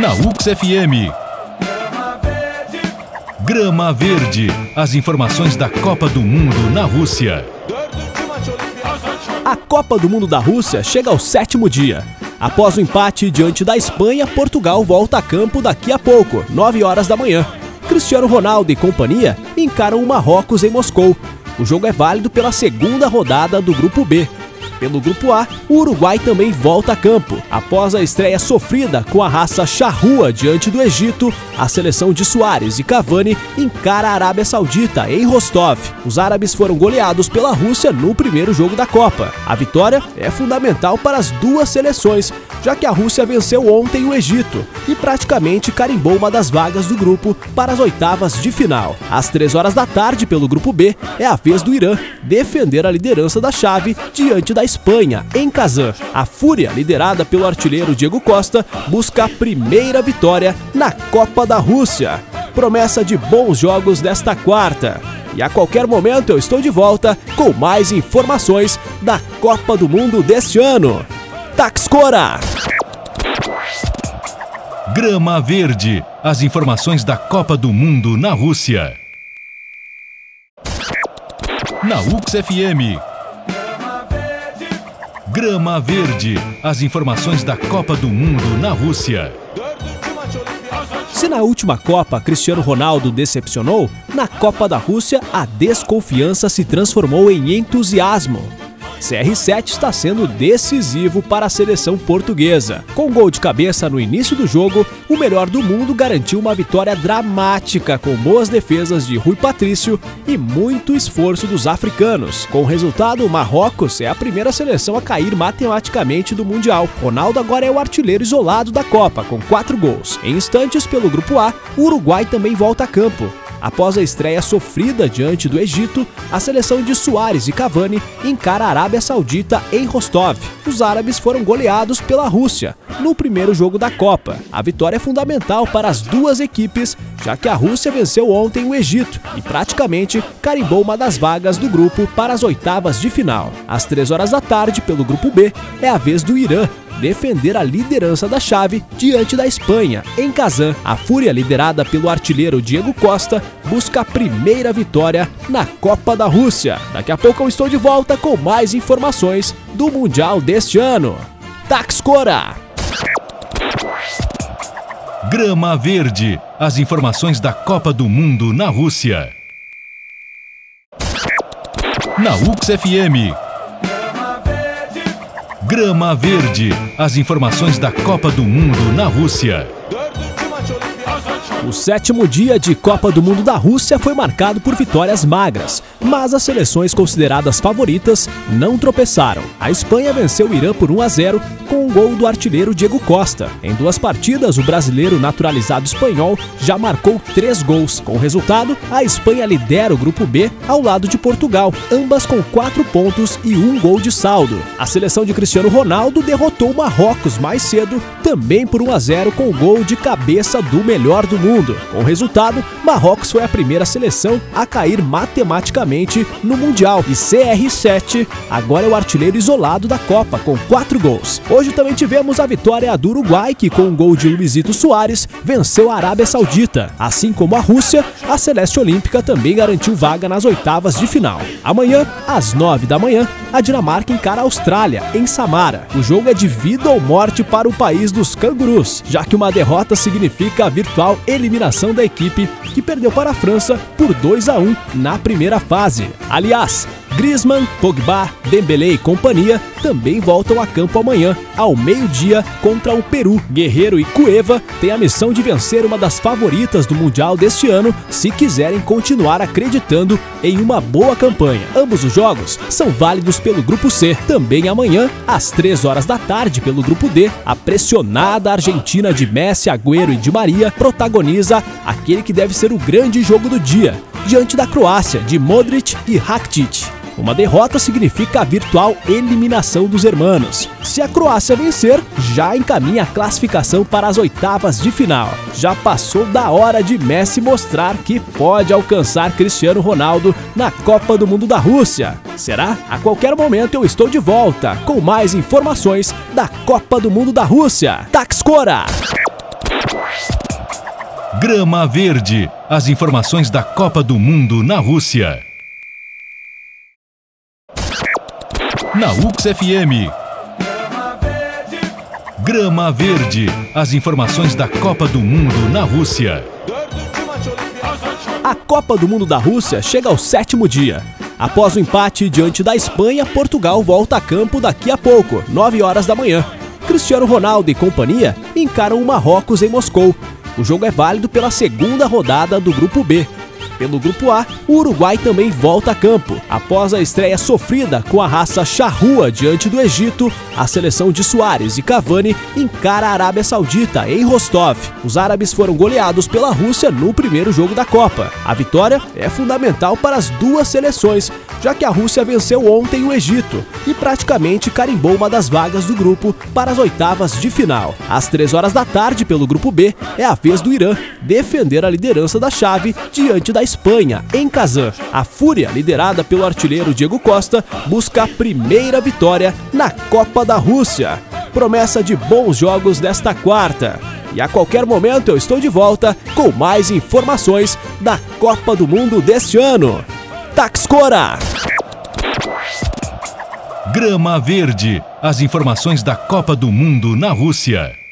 Na UX FM. Grama Verde. As informações da Copa do Mundo na Rússia. A Copa do Mundo da Rússia chega ao sétimo dia. Após o empate diante da Espanha, Portugal volta a campo daqui a pouco, 9 horas da manhã. Cristiano Ronaldo e companhia encaram o Marrocos em Moscou. O jogo é válido pela segunda rodada do Grupo B. Pelo grupo A, o Uruguai também volta a campo. Após a estreia sofrida com a raça charrua diante do Egito, a seleção de Soares e Cavani encara a Arábia Saudita em Rostov. Os árabes foram goleados pela Rússia no primeiro jogo da Copa. A vitória é fundamental para as duas seleções, já que a Rússia venceu ontem o Egito e praticamente carimbou uma das vagas do grupo para as oitavas de final. Às três horas da tarde, pelo grupo B, é a vez do Irã defender a liderança da chave diante da Espanha, em Kazan. A Fúria, liderada pelo artilheiro Diego Costa, busca a primeira vitória na Copa da Rússia. Promessa de bons jogos desta quarta. E a qualquer momento eu estou de volta com mais informações da Copa do Mundo deste ano. Taxcora! Grama Verde. As informações da Copa do Mundo na Rússia. Na UX FM. Grama Verde. As informações da Copa do Mundo na Rússia. Se na última Copa Cristiano Ronaldo decepcionou, na Copa da Rússia a desconfiança se transformou em entusiasmo. CR7 está sendo decisivo para a seleção portuguesa. Com gol de cabeça no início do jogo, o melhor do mundo garantiu uma vitória dramática com boas defesas de Rui Patrício e muito esforço dos africanos. Com o resultado, o Marrocos é a primeira seleção a cair matematicamente do Mundial. Ronaldo agora é o artilheiro isolado da Copa, com quatro gols. Em instantes, pelo Grupo A, o Uruguai também volta a campo. Após a estreia sofrida diante do Egito, a seleção de Soares e Cavani encara a Arábia Saudita em Rostov. Os árabes foram goleados pela Rússia no primeiro jogo da Copa. A vitória é fundamental para as duas equipes, já que a Rússia venceu ontem o Egito e praticamente carimbou uma das vagas do grupo para as oitavas de final. Às três horas da tarde, pelo grupo B, é a vez do Irã, defender a liderança da chave diante da Espanha, em Kazan. A Fúria, liderada pelo artilheiro Diego Costa, busca a primeira vitória na Copa da Rússia. Daqui a pouco eu estou de volta com mais informações do Mundial deste ano. Taxcora! Grama Verde. As informações da Copa do Mundo na Rússia. Na UX FM. Grama Verde. As informações da Copa do Mundo na Rússia. O sétimo dia de Copa do Mundo da Rússia foi marcado por vitórias magras, mas as seleções consideradas favoritas não tropeçaram. A Espanha venceu o Irã por 1 a 0 com um gol do artilheiro Diego Costa. Em duas partidas, o brasileiro naturalizado espanhol já marcou três gols. Com o resultado, a Espanha lidera o grupo B ao lado de Portugal, ambas com quatro pontos e um gol de saldo. A seleção de Cristiano Ronaldo derrotou o Marrocos mais cedo, também por 1 a 0 com o gol de cabeça do melhor do mundo. Com o resultado, Marrocos foi a primeira seleção a cair matematicamente no Mundial e CR7 agora é o artilheiro isolado da Copa com quatro gols. Hoje também tivemos a vitória do Uruguai, que com um gol de Luizito Soares venceu a Arábia Saudita. Assim como a Rússia, a Celeste Olímpica também garantiu vaga nas oitavas de final. Amanhã, às nove da manhã, a Dinamarca encara a Austrália, em Samara. O jogo é de vida ou morte para o país dos cangurus, já que uma derrota significa a virtual eliminação da equipe, que perdeu para a França por 2 a 1 na primeira fase. Aliás, Griezmann, Pogba, Dembélé e companhia também voltam a campo amanhã, ao meio-dia, contra o Peru. Guerreiro e Cueva têm a missão de vencer uma das favoritas do Mundial deste ano, se quiserem continuar acreditando em uma boa campanha. Ambos os jogos são válidos pelo Grupo C. Também amanhã, às 3 horas da tarde, pelo Grupo D, a pressionada Argentina de Messi, Agüero e Di Maria protagoniza aquele que deve ser o grande jogo do dia, diante da Croácia, de Modric e Rakitic. Uma derrota significa a virtual eliminação dos hermanos. Se a Croácia vencer, já encaminha a classificação para as oitavas de final. Já passou da hora de Messi mostrar que pode alcançar Cristiano Ronaldo na Copa do Mundo da Rússia. Será? A qualquer momento eu estou de volta com mais informações da Copa do Mundo da Rússia. Taxcora! Grama Verde. As informações da Copa do Mundo na Rússia. Na UX FM. Grama Verde. As informações da Copa do Mundo na Rússia. A Copa do Mundo da Rússia chega ao sétimo dia. Após o empate diante da Espanha, Portugal volta a campo daqui a pouco, 9 horas da manhã. Cristiano Ronaldo e companhia encaram o Marrocos em Moscou. O jogo é válido pela segunda rodada do Grupo B. Pelo Grupo A, o Uruguai também volta a campo. Após a estreia sofrida com a raça charrua diante do Egito, a seleção de Soares e Cavani encara a Arábia Saudita em Rostov. Os árabes foram goleados pela Rússia no primeiro jogo da Copa. A vitória é fundamental para as duas seleções, já que a Rússia venceu ontem o Egito e praticamente carimbou uma das vagas do grupo para as oitavas de final. Às três horas da tarde, pelo grupo B, é a vez do Irã defender a liderança da chave diante da Espanha, em Kazan. A Fúria, liderada pelo artilheiro Diego Costa, busca a primeira vitória na Copa da Rússia. Promessa de bons jogos desta quarta. E a qualquer momento eu estou de volta com mais informações da Copa do Mundo deste ano. Taxcora! Grama Verde. As informações da Copa do Mundo na Rússia.